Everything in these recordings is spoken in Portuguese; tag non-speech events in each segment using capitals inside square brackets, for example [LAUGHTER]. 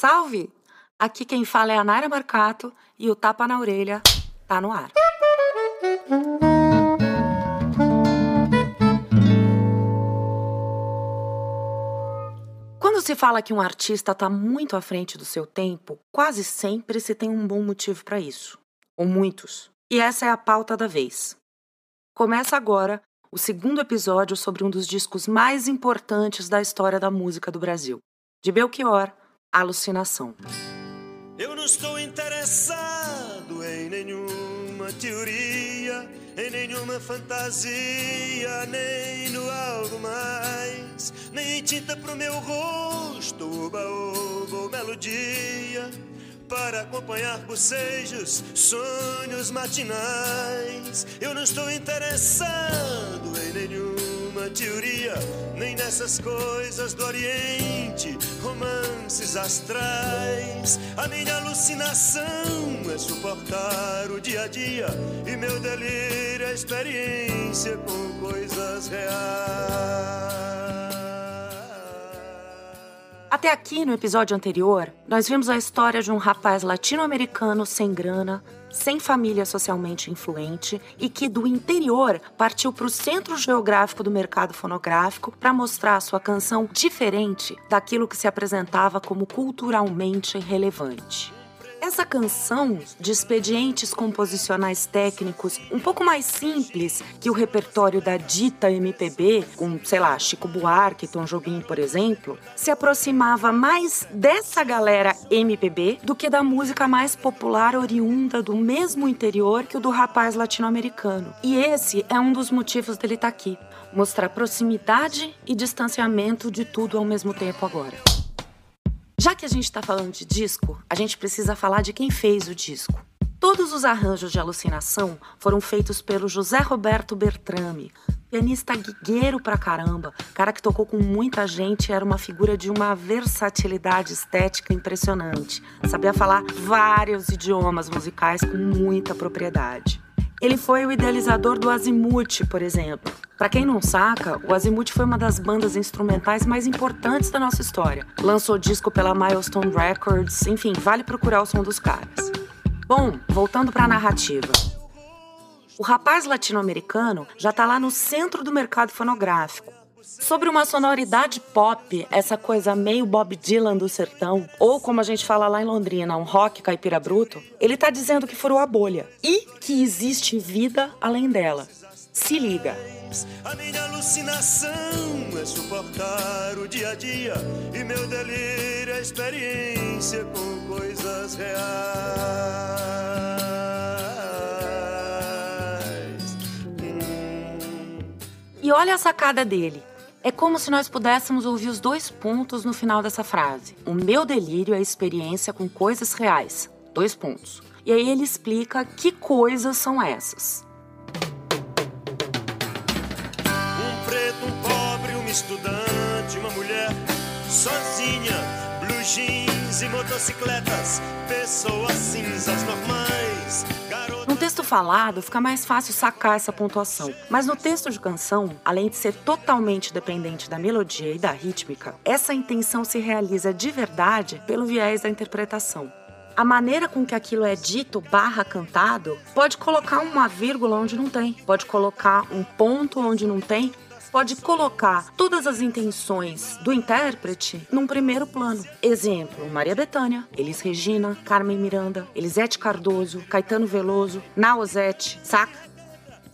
Salve! Aqui quem fala é a Naira Marcato e o Tapa na Orelha tá no ar. Quando se fala que um artista está muito à frente do seu tempo, quase sempre se tem um bom motivo para isso. Ou muitos. E essa é a pauta da vez. Começa agora o segundo episódio sobre um dos discos mais importantes da história da música do Brasil. De Belchior, Alucinação. Eu não estou interessado em nenhuma teoria, em nenhuma fantasia, nem no algo mais, nem em tinta pro meu rosto, oba, ou melodia, para acompanhar bocejos, sonhos matinais. Eu não estou interessado em nenhuma teoria, nem nessas coisas do Oriente, astrais. A minha alucinação é suportar o dia a dia e meu delírio é experiência com coisas reais. Até aqui, no episódio anterior, nós vimos a história de um rapaz latino-americano sem grana, sem família socialmente influente e que do interior partiu para o centro geográfico do mercado fonográfico para mostrar sua canção diferente daquilo que se apresentava como culturalmente relevante. Essa canção, de expedientes composicionais técnicos um pouco mais simples que o repertório da dita MPB, com, sei lá, Chico Buarque, Tom Jobim, por exemplo, se aproximava mais dessa galera MPB do que da música mais popular oriunda do mesmo interior que o do rapaz latino-americano. E esse é um dos motivos dele estar aqui mostrar proximidade e distanciamento de tudo ao mesmo tempo agora. Já que a gente está falando de disco, a gente precisa falar de quem fez o disco. Todos os arranjos de alucinação foram feitos pelo José Roberto Bertrame, pianista guigueiro pra caramba, cara que tocou com muita gente, era uma figura de uma versatilidade estética impressionante. Sabia falar vários idiomas musicais com muita propriedade. Ele foi o idealizador do Azimuth, por exemplo. Para quem não saca, o Azimuth foi uma das bandas instrumentais mais importantes da nossa história. Lançou disco pela Milestone Records, enfim, vale procurar o som dos caras. Bom, voltando para a narrativa. O rapaz latino-americano já está lá no centro do mercado fonográfico. Sobre uma sonoridade pop, essa coisa meio Bob Dylan do sertão, ou como a gente fala lá em Londrina, um rock caipira bruto, ele tá dizendo que furou a bolha e que existe vida além dela. Se liga. A minha alucinação é suportar o dia a dia e meu delírio é experiência com coisas reais. Hum. E olha a sacada dele. É como se nós pudéssemos ouvir os dois pontos no final dessa frase. O meu delírio é experiência com coisas reais. Dois pontos. E aí ele explica que coisas são essas. Um preto, um pobre, uma estudante, uma mulher sozinha, blue jeans e motocicletas, pessoas cinzas normais, texto falado, fica mais fácil sacar essa pontuação. Mas no texto de canção, além de ser totalmente dependente da melodia e da rítmica, essa intenção se realiza de verdade pelo viés da interpretação. A maneira com que aquilo é dito barra cantado pode colocar uma vírgula onde não tem, pode colocar um ponto onde não tem, pode colocar todas as intenções do intérprete num primeiro plano. Exemplo: Maria Bethânia, Elis Regina, Carmen Miranda, Elisete Cardoso, Caetano Veloso, Nausete, saca?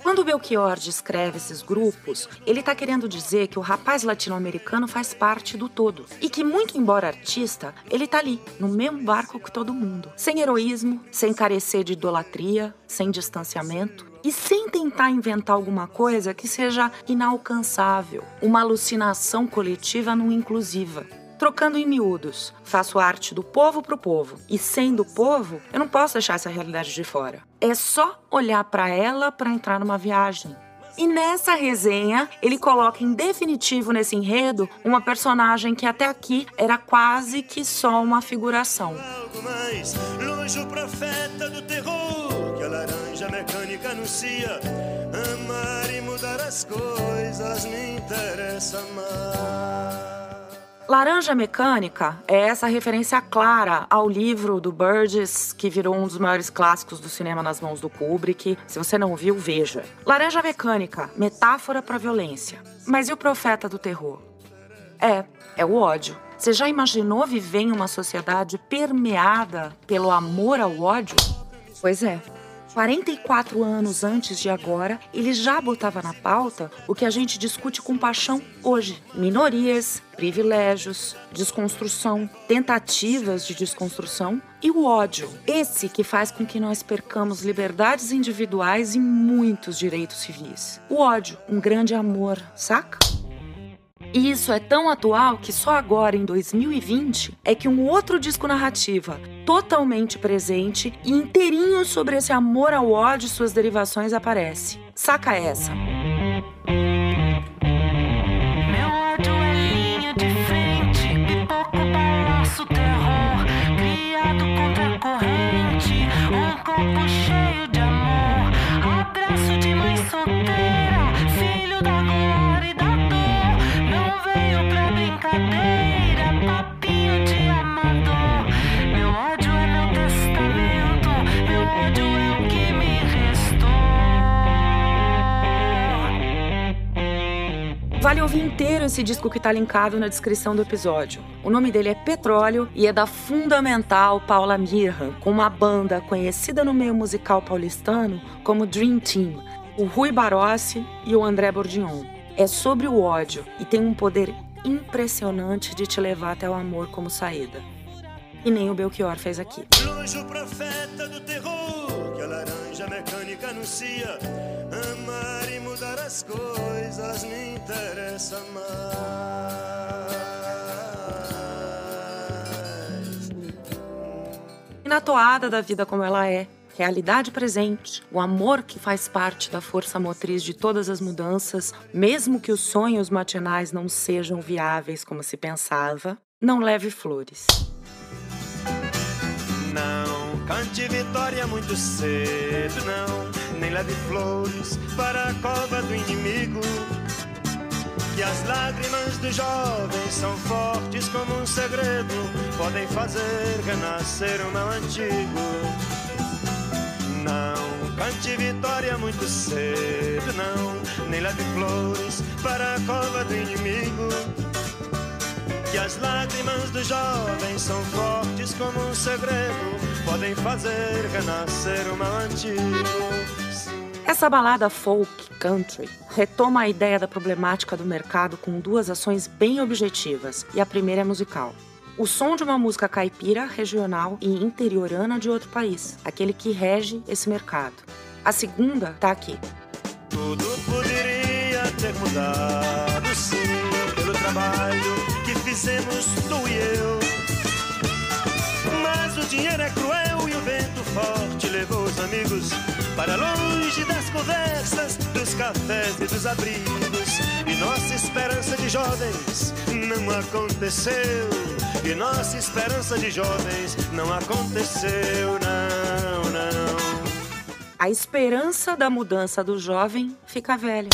Quando o Belchior descreve esses grupos, ele está querendo dizer que o rapaz latino-americano faz parte do todo. E que, muito embora artista, ele tá ali, no mesmo barco que todo mundo. Sem heroísmo, sem carecer de idolatria, sem distanciamento e sem tentar inventar alguma coisa que seja inalcançável, uma alucinação coletiva não inclusiva. Trocando em miúdos, faço arte do povo pro povo. E sendo povo, eu não posso deixar essa realidade de fora. É só olhar para ela para entrar numa viagem. E nessa resenha, ele coloca em definitivo nesse enredo uma personagem que até aqui era quase que só uma figuração. Algo mais longe o profeta do terror que a laranja mecânica anuncia. Amar e mudar as coisas me interessa. Laranja Mecânica é essa referência clara ao livro do Burgess, que virou um dos maiores clássicos do cinema nas mãos do Kubrick. Se você não viu, veja. Laranja Mecânica, metáfora para violência. Mas e o profeta do terror? É, é o ódio. Você já imaginou viver em uma sociedade permeada pelo amor ao ódio? Pois é. 44 anos antes de agora, ele já botava na pauta o que a gente discute com paixão hoje: minorias, privilégios, desconstrução, tentativas de desconstrução e o ódio. Esse que faz com que nós percamos liberdades individuais e muitos direitos civis. O ódio, um grande amor, saca? E isso é tão atual que só agora, em 2020, é que um outro disco narrativa, totalmente presente e inteirinho sobre esse amor ao ódio e suas derivações aparece. Saca essa. Vale ouvir inteiro esse disco que está linkado na descrição do episódio. O nome dele é Petróleo e é da fundamental Paula Mirra, com uma banda conhecida no meio musical paulistano como Dream Team, o Rui Barossi e o André Bordignon. É sobre o ódio e tem um poder impressionante de te levar até o amor como saída. E nem o Belchior fez aqui. Longe o profeta do terror que a laranja mecânica anuncia. Amar e mudar as coisas me interessa mais. E na toada da vida como ela é, realidade presente, o amor que faz parte da força motriz de todas as mudanças, mesmo que os sonhos matinais não sejam viáveis como se pensava, não leve flores. Cante vitória muito cedo, não. Nem leve flores para a cova do inimigo. Que as lágrimas do jovem são fortes como um segredo, podem fazer renascer o mal antigo. Não cante vitória muito cedo, não. Nem leve flores para a cova do inimigo que as lágrimas do jovem são fortes como um segredo, podem fazer renascer o mal antigo. Essa balada folk country retoma a ideia da problemática do mercado com duas ações bem objetivas, e a primeira é musical. O som de uma música caipira, regional e interiorana de outro país, aquele que rege esse mercado. A segunda tá aqui. Tudo poderia ter mudado, sim, pelo trabalho que fizemos tu e eu. O dinheiro é cruel e o vento forte levou os amigos para longe das conversas, dos cafés e dos abrigos. E nossa esperança de jovens não aconteceu. E nossa esperança de jovens não aconteceu, não, não. A esperança da mudança do jovem fica velha.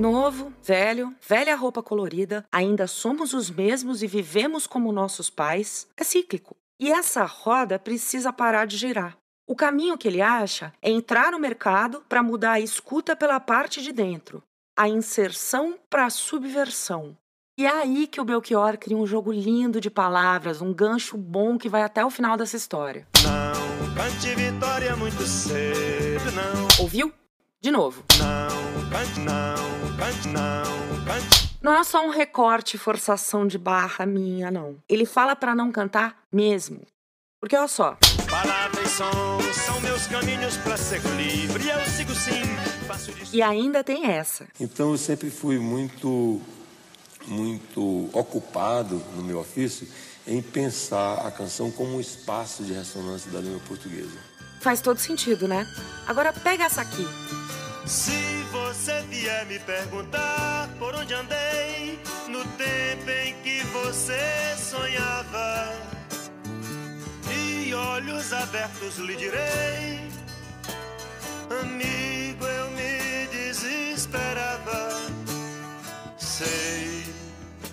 Novo, velho, velha roupa colorida, ainda somos os mesmos e vivemos como nossos pais, é cíclico. E essa roda precisa parar de girar. O caminho que ele acha é entrar no mercado para mudar a escuta pela parte de dentro, a inserção para a subversão. E é aí que o Belchior cria um jogo lindo de palavras, um gancho bom que vai até o final dessa história. Não cante vitória muito cedo, não. Ouviu? De novo. Não cante, não cante, não cante. Não é só um recorte e forçação de barra minha, não. Ele fala para não cantar mesmo. Porque olha só. Palavras e são meus caminhos para ser livre. Eu sigo sim, faço disso. E ainda tem essa. Então eu sempre fui muito, muito ocupado no meu ofício em pensar a canção como um espaço de ressonância da língua portuguesa. Faz todo sentido, né? Agora pega essa aqui. Se você vier me perguntar por onde andei no tempo em que você sonhava, e olhos abertos lhe direi, amigo, eu me desesperava. sei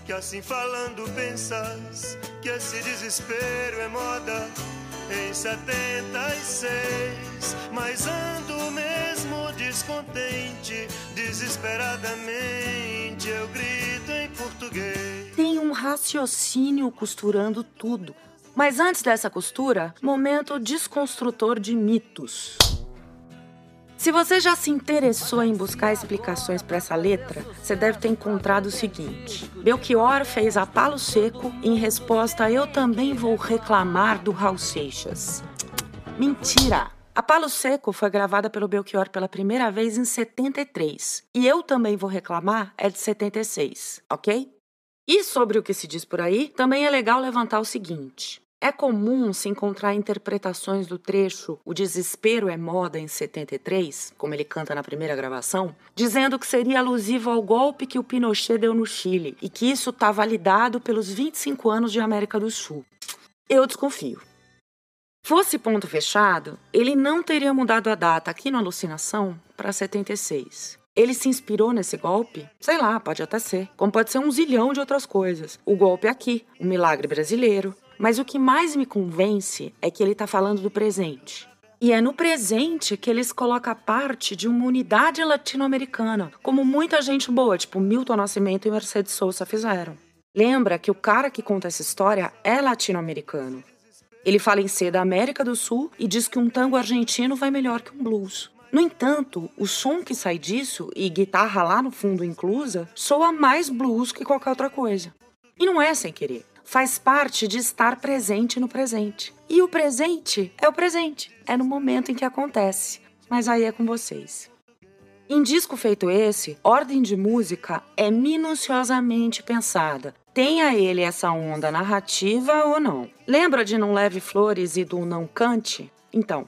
que assim falando pensas que esse desespero é moda em 76, mas ando mesmo descontente, desesperadamente eu grito em português. Tem um raciocínio costurando tudo. Mas antes dessa costura, momento desconstrutor de mitos. Se você já se interessou em buscar explicações para essa letra, você deve ter encontrado o seguinte: Belchior fez a palo seco em resposta a Eu também vou reclamar do Raul Seixas. Mentira! A Palo Seco foi gravada pelo Belchior pela primeira vez em 73 e Eu também vou reclamar é de 76, ok? E sobre o que se diz por aí, também é legal levantar o seguinte: é comum se encontrar interpretações do trecho O Desespero é Moda em 73, como ele canta na primeira gravação, dizendo que seria alusivo ao golpe que o Pinochet deu no Chile e que isso está validado pelos 25 anos de América do Sul. Eu desconfio. Fosse ponto fechado, ele não teria mudado a data aqui no Alucinação para 76. Ele se inspirou nesse golpe? Sei lá, pode até ser. Como pode ser um zilhão de outras coisas. O golpe aqui, o milagre brasileiro, mas o que mais me convence é que ele está falando do presente. E é no presente que eles colocam a parte de uma unidade latino-americana, como muita gente boa, tipo Milton Nascimento e Mercedes Sosa fizeram. Lembra que o cara que conta essa história é latino-americano. Ele fala em ser da América do Sul e diz que um tango argentino vai melhor que um blues. No entanto, o som que sai disso, e guitarra lá no fundo inclusa, soa mais blues que qualquer outra coisa. E não é sem querer faz parte de estar presente no presente. E o presente é o presente, é no momento em que acontece. Mas aí é com vocês. Em disco feito esse, ordem de música é minuciosamente pensada. Tenha ele essa onda narrativa ou não. Lembra de Não Leve Flores e do Não Cante? Então,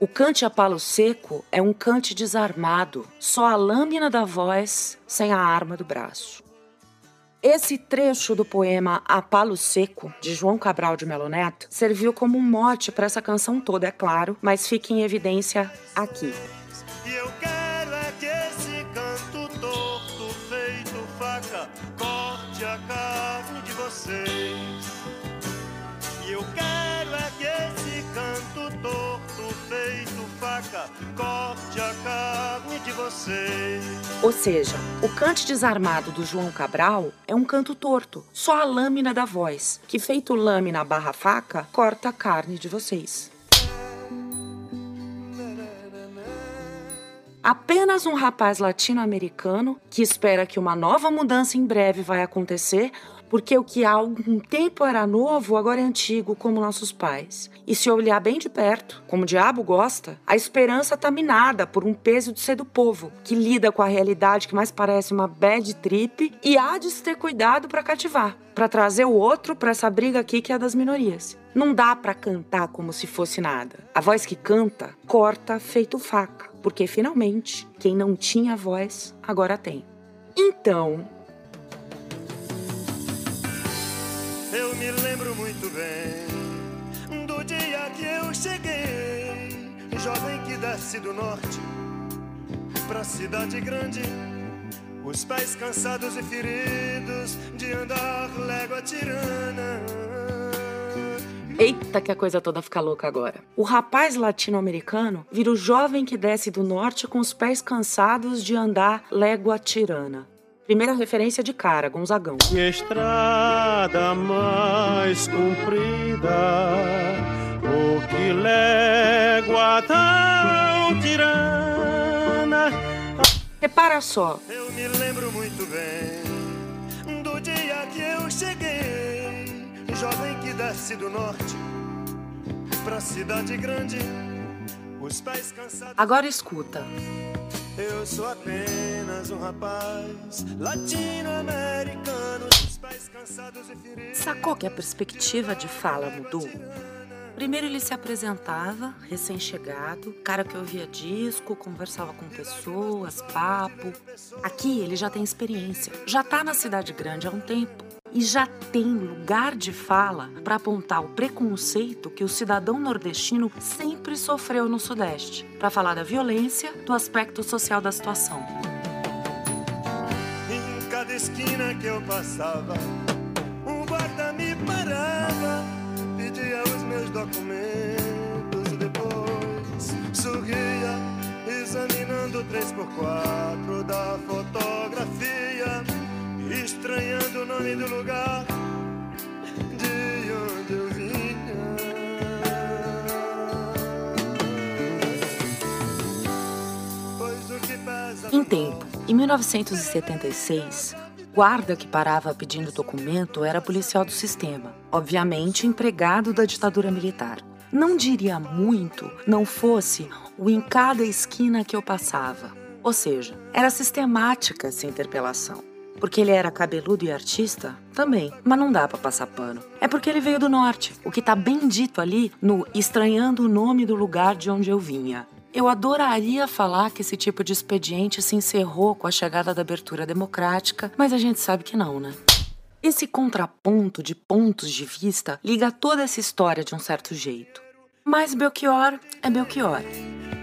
o cante a palo seco é um cante desarmado, só a lâmina da voz sem a arma do braço. Esse trecho do poema A Palo Seco, de João Cabral de Melo Neto, serviu como um mote para essa canção toda, é claro, mas fica em evidência aqui. Vocês. E eu quero é que esse canto torto feito faca corte a carne de vocês. Ou seja, o cante desarmado do João Cabral é um canto torto, só a lâmina da voz, que feito lâmina barra faca, corta a carne de vocês. Apenas um rapaz latino-americano que espera que uma nova mudança em breve vai acontecer porque o que há algum tempo era novo, agora é antigo, como nossos pais. E se olhar bem de perto, como o diabo gosta, a esperança está minada por um peso de ser do povo, que lida com a realidade que mais parece uma bad trip e há de se ter cuidado para cativar, para trazer o outro para essa briga aqui que é das minorias. Não dá para cantar como se fosse nada. A voz que canta corta feito faca, porque finalmente quem não tinha voz agora tem. Então, Eu me lembro muito bem do dia que eu cheguei, jovem que desce do norte pra cidade grande. Os pés cansados e feridos de andar légua tirana. Eita, que a coisa toda fica louca agora. O rapaz latino-americano vira o jovem que desce do norte com os pés cansados de andar légua tirana. Primeira referência de cara, Gonzagão. Estrada mais comprida, o que légua tão tirana. Repara só. Eu me lembro muito bem do dia que eu cheguei, jovem que desce do norte pra cidade grande, os pés cansados. Agora escuta. Eu sou apenas um rapaz latino-americano, os pés cansados e feridos. Sacou que a perspectiva de fala mudou? Primeiro ele se apresentava, recém-chegado, cara que ouvia disco, conversava com pessoas, papo. Aqui ele já tem experiência, já tá na cidade grande há um tempo e já tem lugar de fala para apontar o preconceito que o cidadão nordestino sempre sofreu no Sudeste, para falar da violência, do aspecto social da situação. Em esquina que eu passava, um guarda me parava, pedia os meus documentos, depois sorria, examinando o 3x4 da fotografia, estranhando o nome do lugar de onde eu Em tempo, em 1976, guarda que parava pedindo documento era policial do sistema, obviamente empregado da ditadura militar. Não diria muito não fosse o em cada esquina que eu passava. Ou seja, era sistemática essa interpelação. Porque ele era cabeludo e artista? Também, mas não dá para passar pano. É porque ele veio do norte, o que tá bem dito ali no estranhando o nome do lugar de onde eu vinha. Eu adoraria falar que esse tipo de expediente se encerrou com a chegada da abertura democrática, mas a gente sabe que não, né? Esse contraponto de pontos de vista liga toda essa história de um certo jeito. Mas Belchior é Belchior.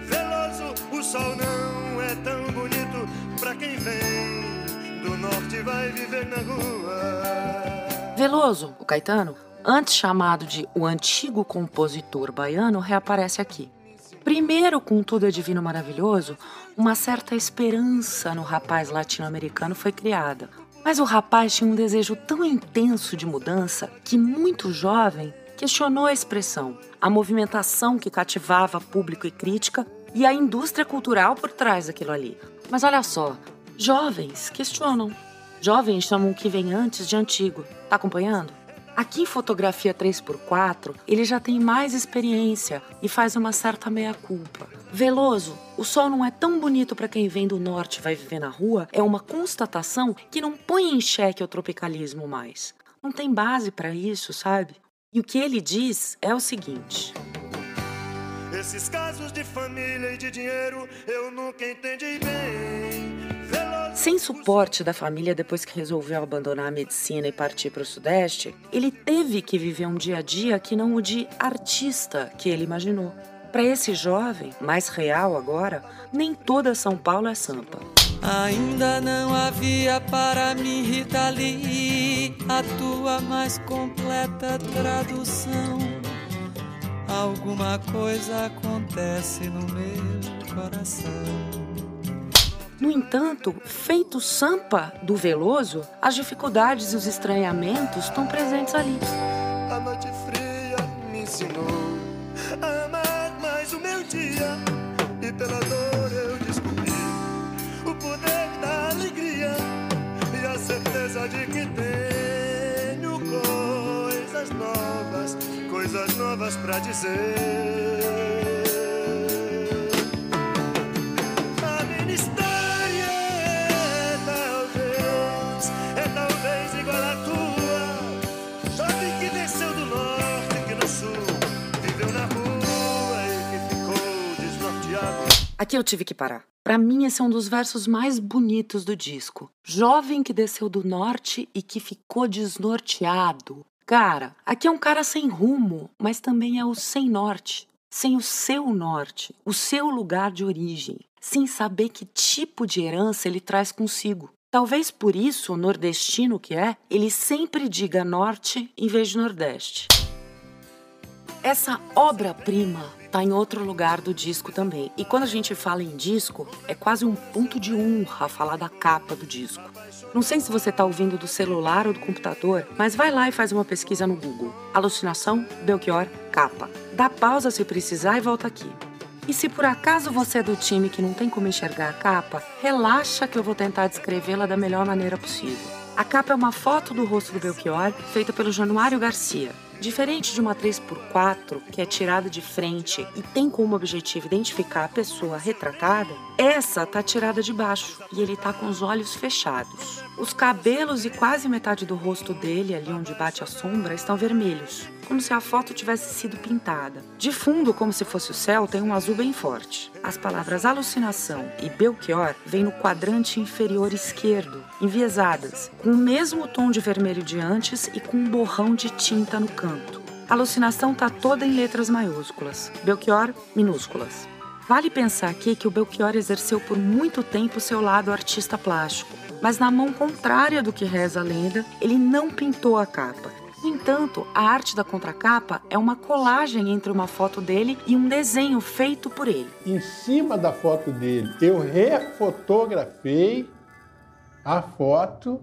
Veloso, o sol não vai viver na rua. Veloso, o Caetano, antes chamado de o antigo compositor baiano, reaparece aqui. Primeiro, com Tudo é Divino Maravilhoso, uma certa esperança no rapaz latino-americano foi criada. Mas o rapaz tinha um desejo tão intenso de mudança que, muito jovem, questionou a expressão, a movimentação que cativava público e crítica e a indústria cultural por trás daquilo ali. Mas olha só, jovens questionam. Jovens chamam o que vem antes de antigo. Tá acompanhando? Aqui em fotografia 3x4, ele já tem mais experiência e faz uma certa meia-culpa. Veloso, o sol não é tão bonito para quem vem do norte e vai viver na rua, é uma constatação que não põe em xeque o tropicalismo mais. Não tem base para isso, sabe? E o que ele diz é o seguinte: Esses casos de família e de dinheiro eu nunca entendi bem. Sem suporte da família depois que resolveu abandonar a medicina e partir para o Sudeste, ele teve que viver um dia a dia que não o de artista que ele imaginou. Para esse jovem, mais real agora, nem toda São Paulo é sampa. Ainda não havia para mim, Rita Lee, a tua mais completa tradução. Alguma coisa acontece no meu coração. No entanto, feito Sampa do Veloso, as dificuldades e os estranhamentos estão presentes ali. A noite fria me ensinou a amar mais o meu dia. E pela dor eu descobri o poder da alegria e a certeza de que tenho coisas novas, coisas novas para dizer. Aqui eu tive que parar. Para mim, esse é um dos versos mais bonitos do disco. Jovem que desceu do norte e que ficou desnorteado. Cara, aqui é um cara sem rumo, mas também é o sem norte. Sem o seu norte, o seu lugar de origem, sem saber que tipo de herança ele traz consigo. Talvez por isso, o nordestino que é, ele sempre diga norte em vez de nordeste. Essa obra-prima tá em outro lugar do disco também. E quando a gente fala em disco, é quase um ponto de honra falar da capa do disco. Não sei se você tá ouvindo do celular ou do computador, mas vai lá e faz uma pesquisa no Google. Alucinação, Belchior, capa. Dá pausa se precisar e volta aqui. E se por acaso você é do time que não tem como enxergar a capa, relaxa que eu vou tentar descrevê-la da melhor maneira possível. A capa é uma foto do rosto do Belchior feita pelo Januário Garcia. Diferente de uma 3x4, que é tirada de frente e tem como objetivo identificar a pessoa retratada, essa tá tirada de baixo e ele tá com os olhos fechados. Os cabelos e quase metade do rosto dele, ali onde bate a sombra, estão vermelhos, como se a foto tivesse sido pintada. De fundo, como se fosse o céu, tem um azul bem forte. As palavras alucinação e Belchior vêm no quadrante inferior esquerdo, enviesadas, com o mesmo tom de vermelho de antes e com um borrão de tinta no canto. A alucinação está toda em letras maiúsculas, Belchior, minúsculas. Vale pensar aqui que o Belchior exerceu por muito tempo seu lado artista plástico. mas na mão contrária do que reza a lenda, ele não pintou a capa. No entanto, a arte da contracapa é uma colagem entre uma foto dele e um desenho feito por ele. Em cima da foto dele, eu refotografei a foto,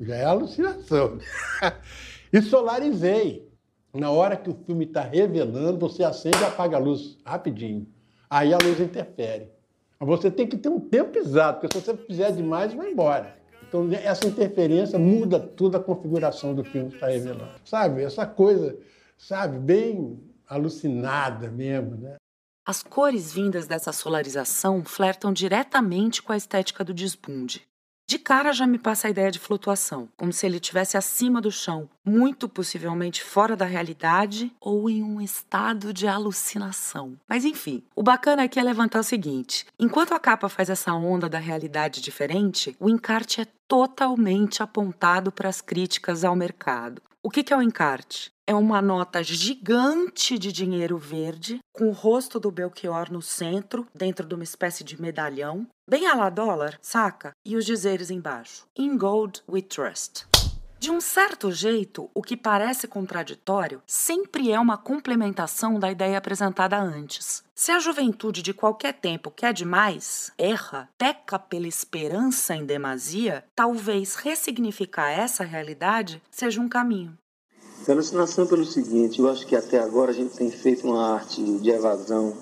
já é alucinação, [LAUGHS] e solarizei. Na hora que o filme está revelando, você acende e apaga a luz rapidinho. Aí a luz interfere. Você tem que ter um tempo exato, porque se você fizer demais, vai embora. Então, essa interferência muda toda a configuração do filme que está revelando. Sabe? Essa coisa, sabe, bem alucinada mesmo, né? As cores vindas dessa solarização flertam diretamente com a estética do desbunde. De cara já me passa a ideia de flutuação, como se ele estivesse acima do chão, muito possivelmente fora da realidade ou em um estado de alucinação. Mas enfim, o bacana aqui é levantar o seguinte: enquanto a capa faz essa onda da realidade diferente, o encarte é totalmente apontado para as críticas ao mercado. O que é o encarte? É uma nota gigante de dinheiro verde, com o rosto do Belchior no centro, dentro de uma espécie de medalhão, bem a la dólar, saca? E os dizeres embaixo: In gold we trust. De um certo jeito, o que parece contraditório sempre é uma complementação da ideia apresentada antes. Se a juventude de qualquer tempo quer demais, erra, peca pela esperança em demasia, talvez ressignificar essa realidade seja um caminho. Alucinação pelo seguinte, eu acho que até agora a gente tem feito uma arte de evasão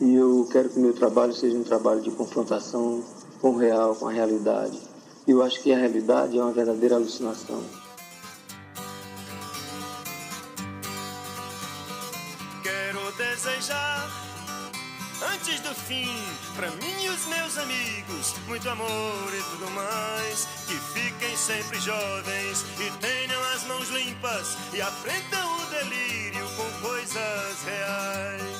e eu quero que o meu trabalho seja um trabalho de confrontação com o real, com a realidade. Eu acho que a realidade é uma verdadeira alucinação. Quero desejar, antes do fim, para mim e os meus amigos, muito amor e tudo mais. Que fiquem sempre jovens e tenham mãos limpas e aprendam o delírio com coisas reais.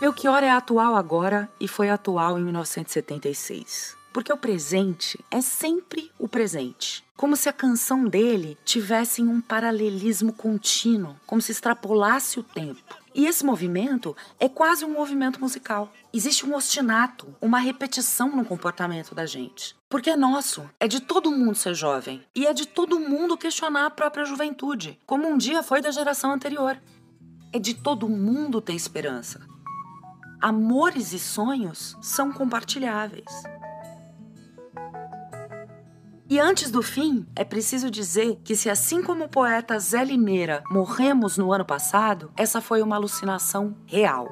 Belchior é atual agora e foi atual em 1976 porque o presente é sempre o presente. Como se a canção dele tivesse um paralelismo contínuo, como se extrapolasse o tempo. E esse movimento é quase um movimento musical. Existe um ostinato, uma repetição no comportamento da gente. Porque é nosso, é de todo mundo ser jovem. E é de todo mundo questionar a própria juventude, como um dia foi da geração anterior. É de todo mundo ter esperança. Amores e sonhos são compartilháveis. E antes do fim, é preciso dizer que, se assim como o poeta Zé Limeira morremos no ano passado, essa foi uma alucinação real.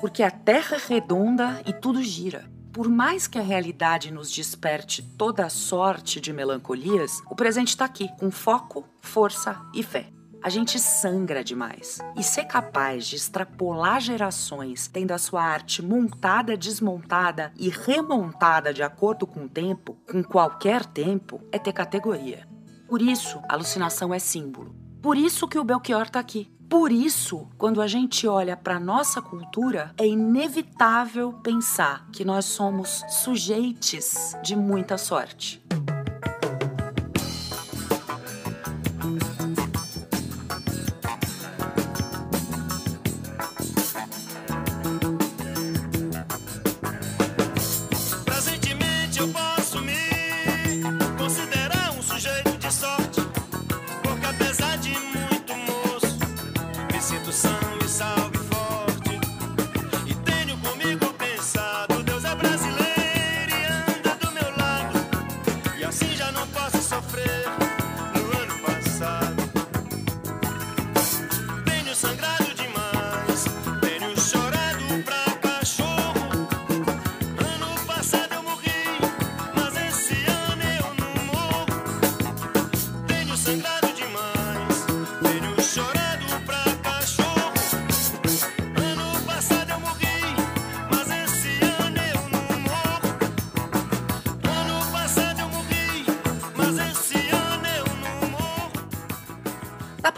Porque a Terra é redonda e tudo gira. Por mais que a realidade nos desperte toda sorte de melancolias, o presente está aqui, com foco, força e fé a gente sangra demais. E ser capaz de extrapolar gerações, tendo a sua arte montada, desmontada e remontada de acordo com o tempo, com qualquer tempo, é ter categoria. Por isso, alucinação é símbolo. Por isso que o Belchior está aqui. Por isso, quando a gente olha para nossa cultura, é inevitável pensar que nós somos sujeitos de muita sorte.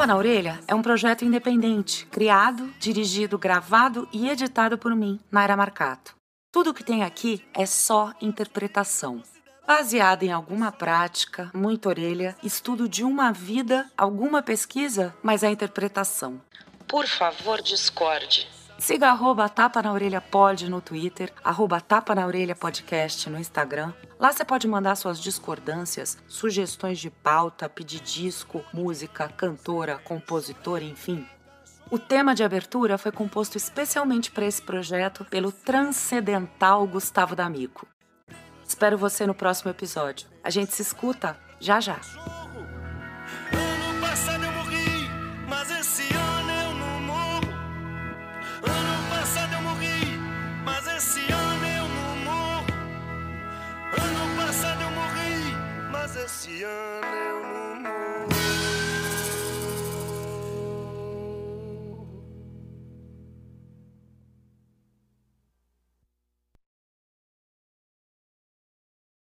Na Orelha é um projeto independente, criado, dirigido, gravado e editado por mim, Naira Marcato. Tudo o que tem aqui é só interpretação. Baseada em alguma prática, muita orelha, estudo de uma vida, alguma pesquisa, mas é interpretação. Por favor, discorde. Siga arroba Tapa na Orelha Pod no Twitter, arroba Tapa na Orelha Podcast no Instagram. Lá você pode mandar suas discordâncias, sugestões de pauta, pedir disco, música, cantora, compositor, enfim. O tema de abertura foi composto especialmente para esse projeto pelo transcendental Gustavo D'Amico. Espero você no próximo episódio. A gente se escuta já já. esse eu